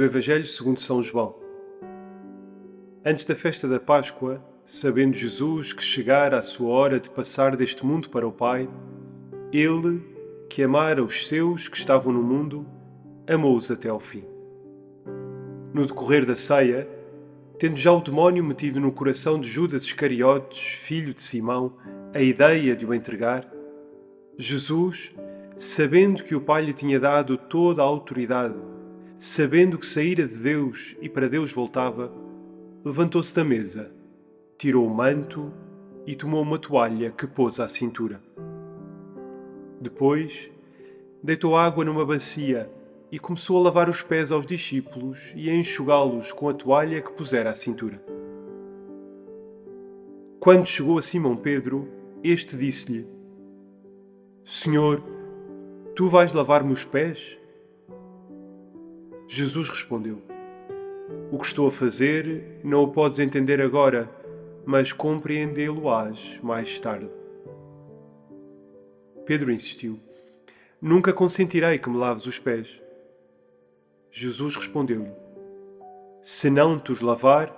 do Evangelho segundo São João. Antes da festa da Páscoa, sabendo Jesus que chegara a sua hora de passar deste mundo para o Pai, ele, que amara os seus que estavam no mundo, amou-os até ao fim. No decorrer da ceia, tendo já o demónio metido no coração de Judas Iscariotes, filho de Simão, a ideia de o entregar, Jesus, sabendo que o Pai lhe tinha dado toda a autoridade, sabendo que saíra de Deus e para Deus voltava, levantou-se da mesa, tirou o manto e tomou uma toalha que pôs à cintura. Depois, deitou água numa bacia e começou a lavar os pés aos discípulos e a enxugá-los com a toalha que pusera à cintura. Quando chegou a Simão Pedro, este disse-lhe: Senhor, tu vais lavar-me os pés? Jesus respondeu: O que estou a fazer não o podes entender agora, mas compreendê-lo-ás mais tarde. Pedro insistiu: Nunca consentirei que me laves os pés. Jesus respondeu-lhe: Se não te os lavar,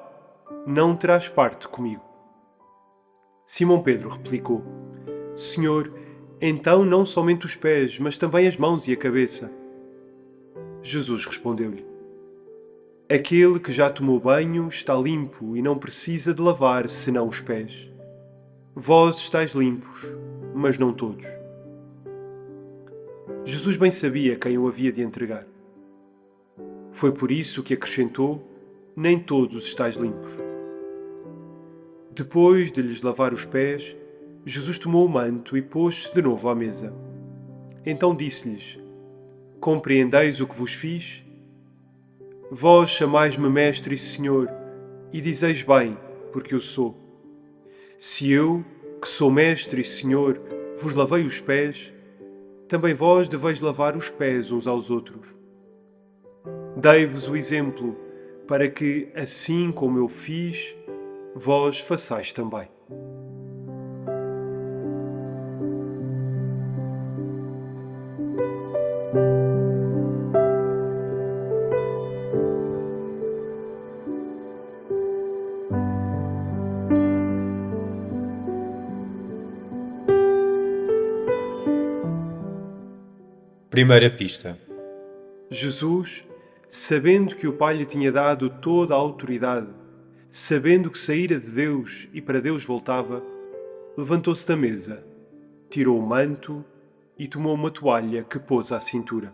não terás parte comigo. Simão Pedro replicou: Senhor, então não somente os pés, mas também as mãos e a cabeça. Jesus respondeu-lhe: Aquele que já tomou banho está limpo e não precisa de lavar senão os pés. Vós estáis limpos, mas não todos. Jesus bem sabia quem o havia de entregar. Foi por isso que acrescentou: Nem todos estáis limpos. Depois de lhes lavar os pés, Jesus tomou o manto e pôs-se de novo à mesa. Então disse-lhes: Compreendeis o que vos fiz? Vós chamais-me Mestre e Senhor, e dizeis bem, porque eu sou. Se eu, que sou Mestre e Senhor, vos lavei os pés, também vós deveis lavar os pés uns aos outros. Dei-vos o exemplo, para que, assim como eu fiz, vós façais também. Primeira pista. Jesus sabendo que o Pai lhe tinha dado toda a autoridade, sabendo que saíra de Deus e para Deus voltava, levantou-se da mesa, tirou o manto e tomou uma toalha que pôs à cintura.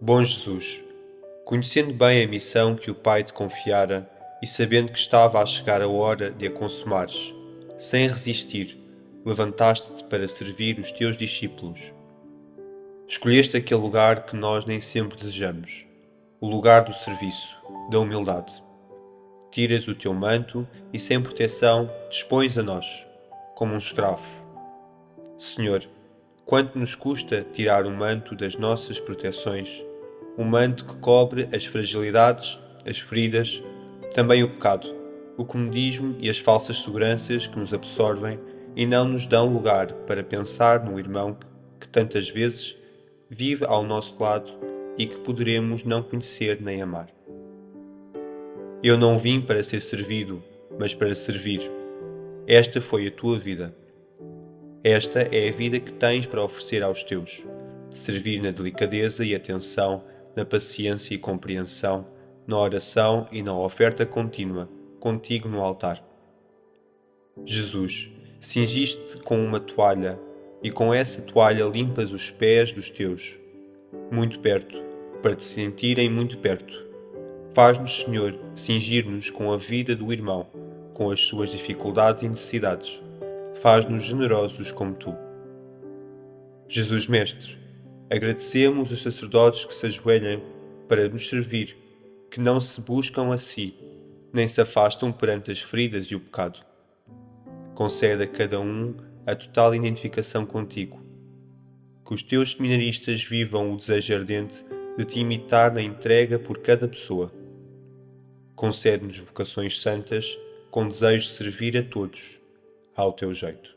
Bom Jesus, conhecendo bem a missão que o Pai te confiara e sabendo que estava a chegar a hora de a consumares, sem resistir, levantaste-te para servir os teus discípulos. Escolheste aquele lugar que nós nem sempre desejamos, o lugar do serviço, da humildade. Tiras o teu manto e, sem proteção, dispões a nós, como um escravo. Senhor, quanto nos custa tirar o manto das nossas proteções, o manto que cobre as fragilidades, as feridas, também o pecado, o comodismo e as falsas seguranças que nos absorvem e não nos dão lugar para pensar no irmão que tantas vezes vive ao nosso lado e que poderemos não conhecer nem amar. Eu não vim para ser servido, mas para servir. Esta foi a tua vida. Esta é a vida que tens para oferecer aos teus. Servir na delicadeza e atenção, na paciência e compreensão, na oração e na oferta contínua, contigo no altar. Jesus, cingiste com uma toalha, e com essa toalha limpas os pés dos teus, muito perto, para te sentirem muito perto. Faz-nos, Senhor, cingir-nos com a vida do irmão, com as suas dificuldades e necessidades. Faz-nos generosos como tu. Jesus Mestre, agradecemos os sacerdotes que se ajoelham para nos servir, que não se buscam a si, nem se afastam perante as feridas e o pecado concede a cada um a total identificação contigo. Que os teus seminaristas vivam o desejo ardente de te imitar na entrega por cada pessoa. Concede-nos vocações santas com desejo de servir a todos, ao teu jeito.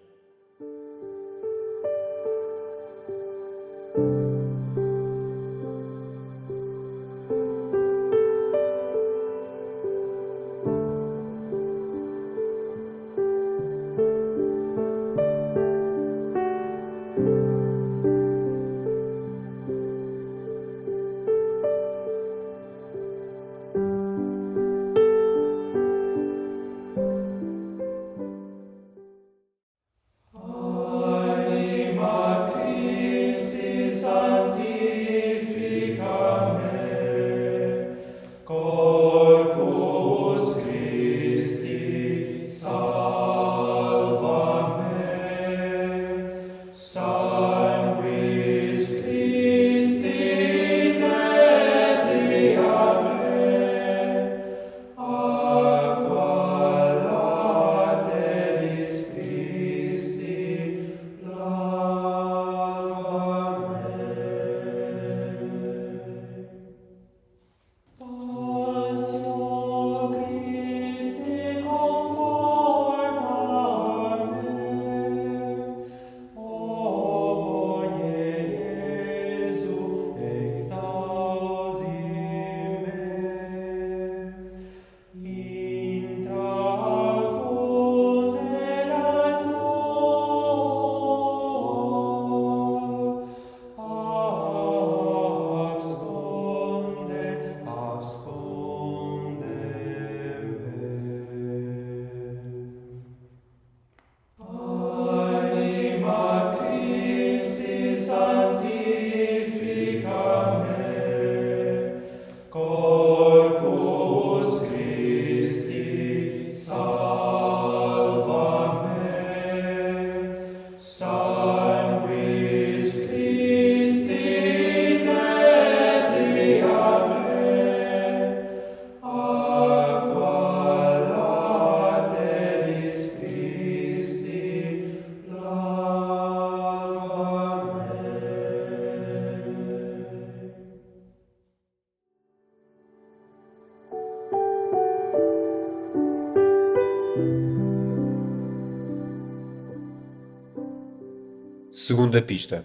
Segunda pista.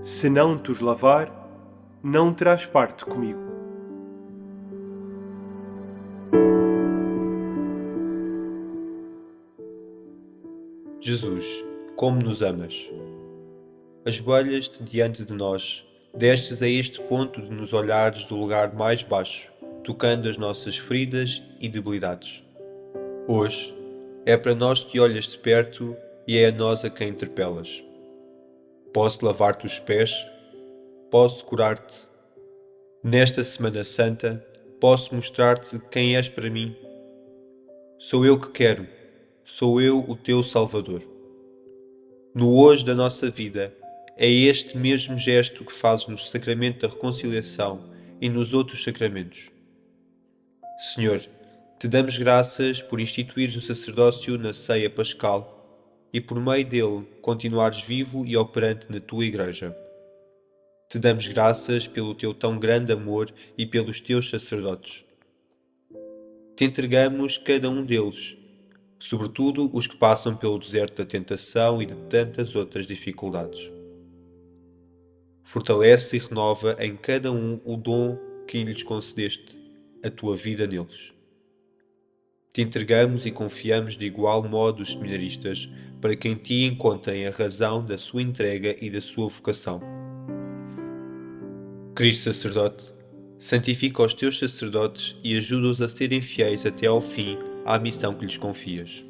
Se não te os lavar, não terás parte comigo. Jesus, como nos amas. Ajoelhas-te diante de nós, destes a este ponto de nos olhares do lugar mais baixo, tocando as nossas feridas e debilidades. Hoje, é para nós que olhas de perto e é a nós a quem interpelas. Posso lavar-te os pés? Posso curar-te? Nesta Semana Santa, posso mostrar-te quem és para mim? Sou eu que quero sou eu o teu Salvador. No hoje da nossa vida, é este mesmo gesto que fazes no sacramento da reconciliação e nos outros sacramentos. Senhor, te damos graças por instituires o sacerdócio na ceia pascal e por meio dele continuares vivo e operante na tua Igreja. Te damos graças pelo teu tão grande amor e pelos teus sacerdotes. Te entregamos cada um deles sobretudo os que passam pelo deserto da tentação e de tantas outras dificuldades. Fortalece e renova em cada um o dom que lhes concedeste, a tua vida neles. Te entregamos e confiamos de igual modo os seminaristas, para que em ti encontrem a razão da sua entrega e da sua vocação. Cristo sacerdote, santifica os teus sacerdotes e ajuda-os a serem fiéis até ao fim à missão que lhes confias.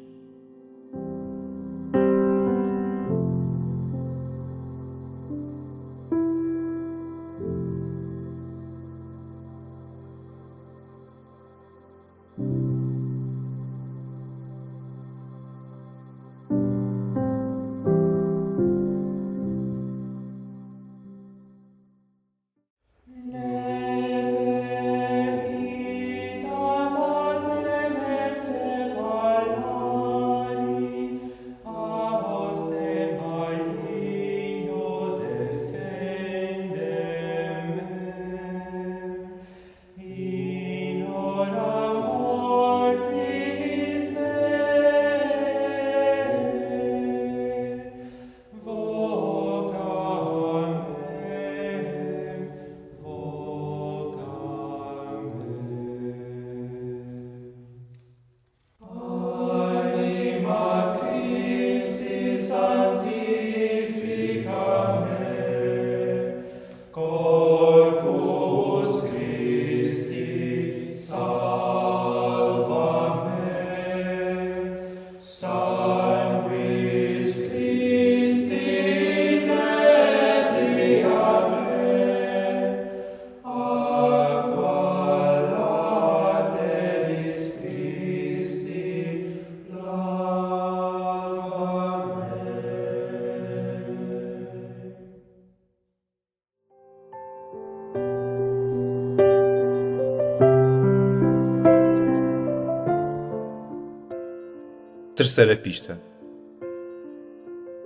Terceira pista.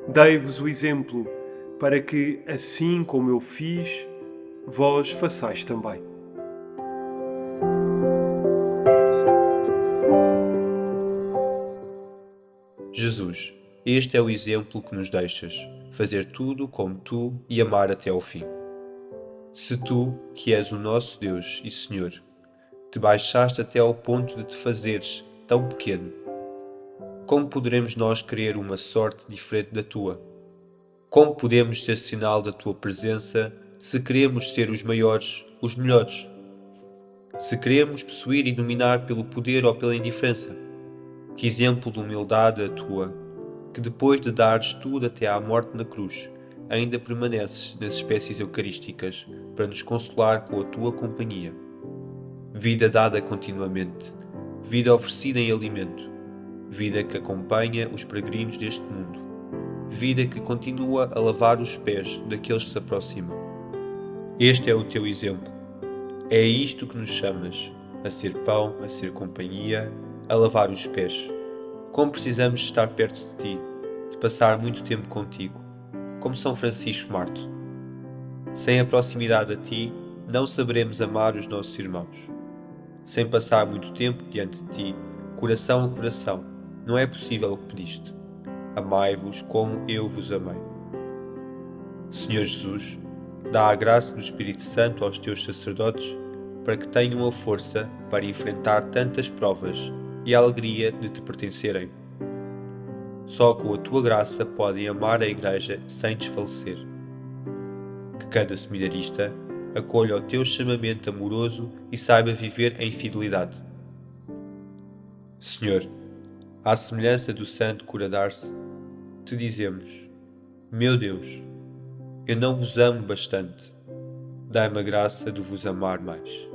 Dei-vos o exemplo para que, assim como eu fiz, vós façais também. Jesus, este é o exemplo que nos deixas: fazer tudo como tu e amar até ao fim. Se tu, que és o nosso Deus e Senhor, te baixaste até ao ponto de te fazeres tão pequeno como poderemos nós querer uma sorte diferente da tua? Como podemos ser sinal da tua presença se queremos ser os maiores, os melhores? Se queremos possuir e dominar pelo poder ou pela indiferença? Que exemplo de humildade a tua, que depois de dares tudo até à morte na cruz, ainda permaneces nas espécies eucarísticas para nos consolar com a tua companhia. Vida dada continuamente, vida oferecida em alimento, vida que acompanha os peregrinos deste mundo, vida que continua a lavar os pés daqueles que se aproximam. Este é o teu exemplo. É isto que nos chamas, a ser pão, a ser companhia, a lavar os pés. Como precisamos estar perto de ti, de passar muito tempo contigo, como São Francisco Marto. Sem a proximidade a ti, não saberemos amar os nossos irmãos. Sem passar muito tempo diante de ti, coração a coração, não é possível o que pediste. amai-vos como eu vos amei. Senhor Jesus, dá a graça do Espírito Santo aos teus sacerdotes para que tenham a força para enfrentar tantas provas e a alegria de te pertencerem. Só com a tua graça podem amar a Igreja sem desfalecer. Que cada seminarista acolha o teu chamamento amoroso e saiba viver em fidelidade. Senhor, à semelhança do santo cura d'Ars, te dizemos: Meu Deus, eu não vos amo bastante. Dai-me a graça de vos amar mais.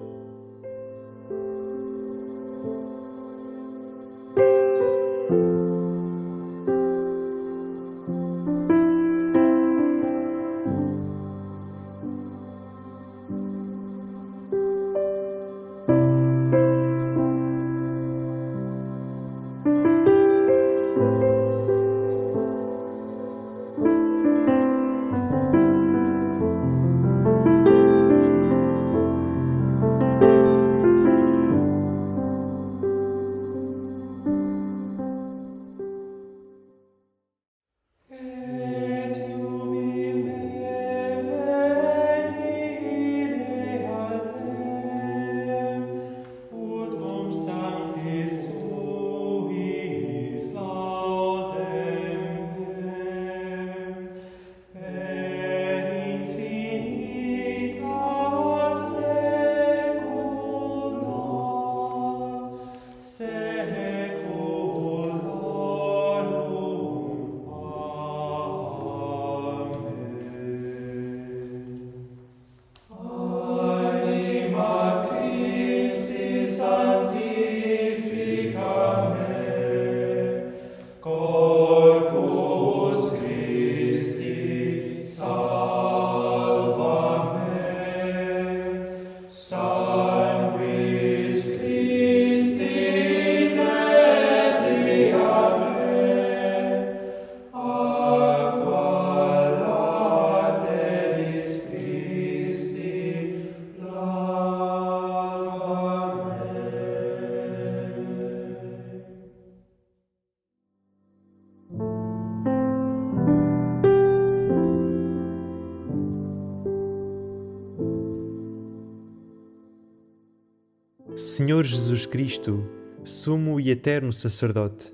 Senhor Jesus Cristo, sumo e eterno sacerdote,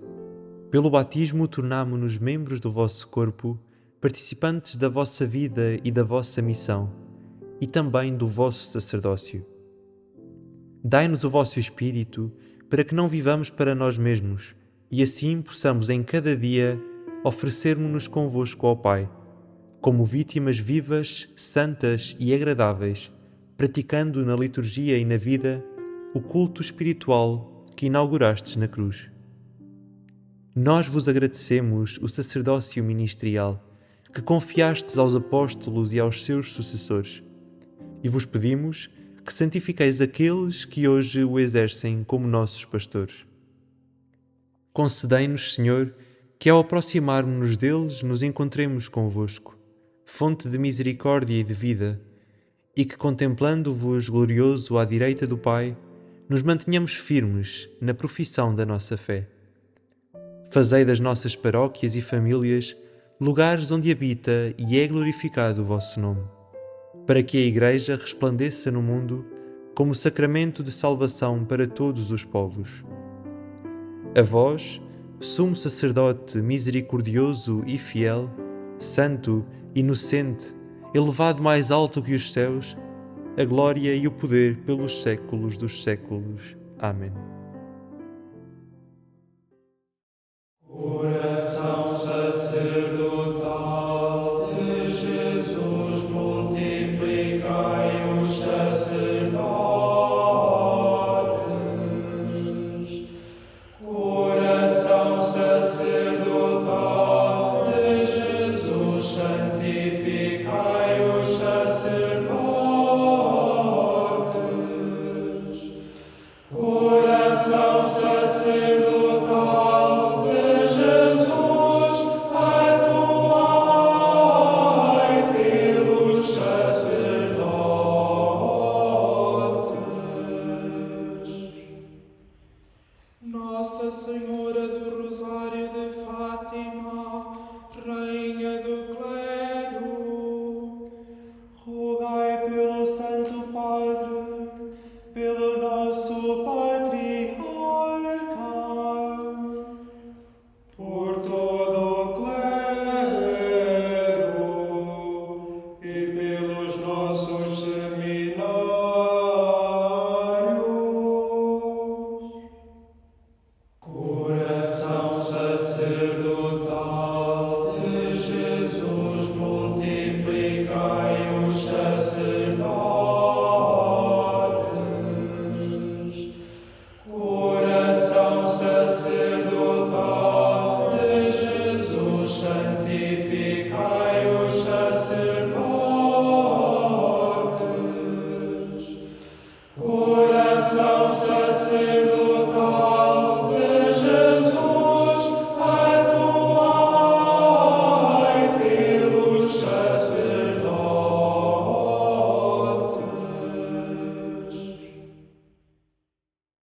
pelo batismo tornamo-nos membros do vosso corpo, participantes da vossa vida e da vossa missão, e também do vosso sacerdócio. Dai-nos o vosso Espírito para que não vivamos para nós mesmos e assim possamos em cada dia oferecermos-nos convosco ao Pai, como vítimas vivas, santas e agradáveis, praticando na liturgia e na vida o culto espiritual que inaugurastes na cruz. Nós vos agradecemos o sacerdócio ministerial que confiastes aos apóstolos e aos seus sucessores, e vos pedimos que santifiqueis aqueles que hoje o exercem como nossos pastores. Concedei-nos, Senhor, que ao aproximarmos-nos deles nos encontremos convosco, fonte de misericórdia e de vida, e que contemplando-vos glorioso à direita do Pai, nos mantenhamos firmes na profissão da nossa fé. Fazei das nossas paróquias e famílias lugares onde habita e é glorificado o vosso nome, para que a Igreja resplandeça no mundo como sacramento de salvação para todos os povos. A vós, sumo sacerdote misericordioso e fiel, santo, inocente, elevado mais alto que os céus, a glória e o poder pelos séculos dos séculos. Amém. senhora do Rosário de Fátima,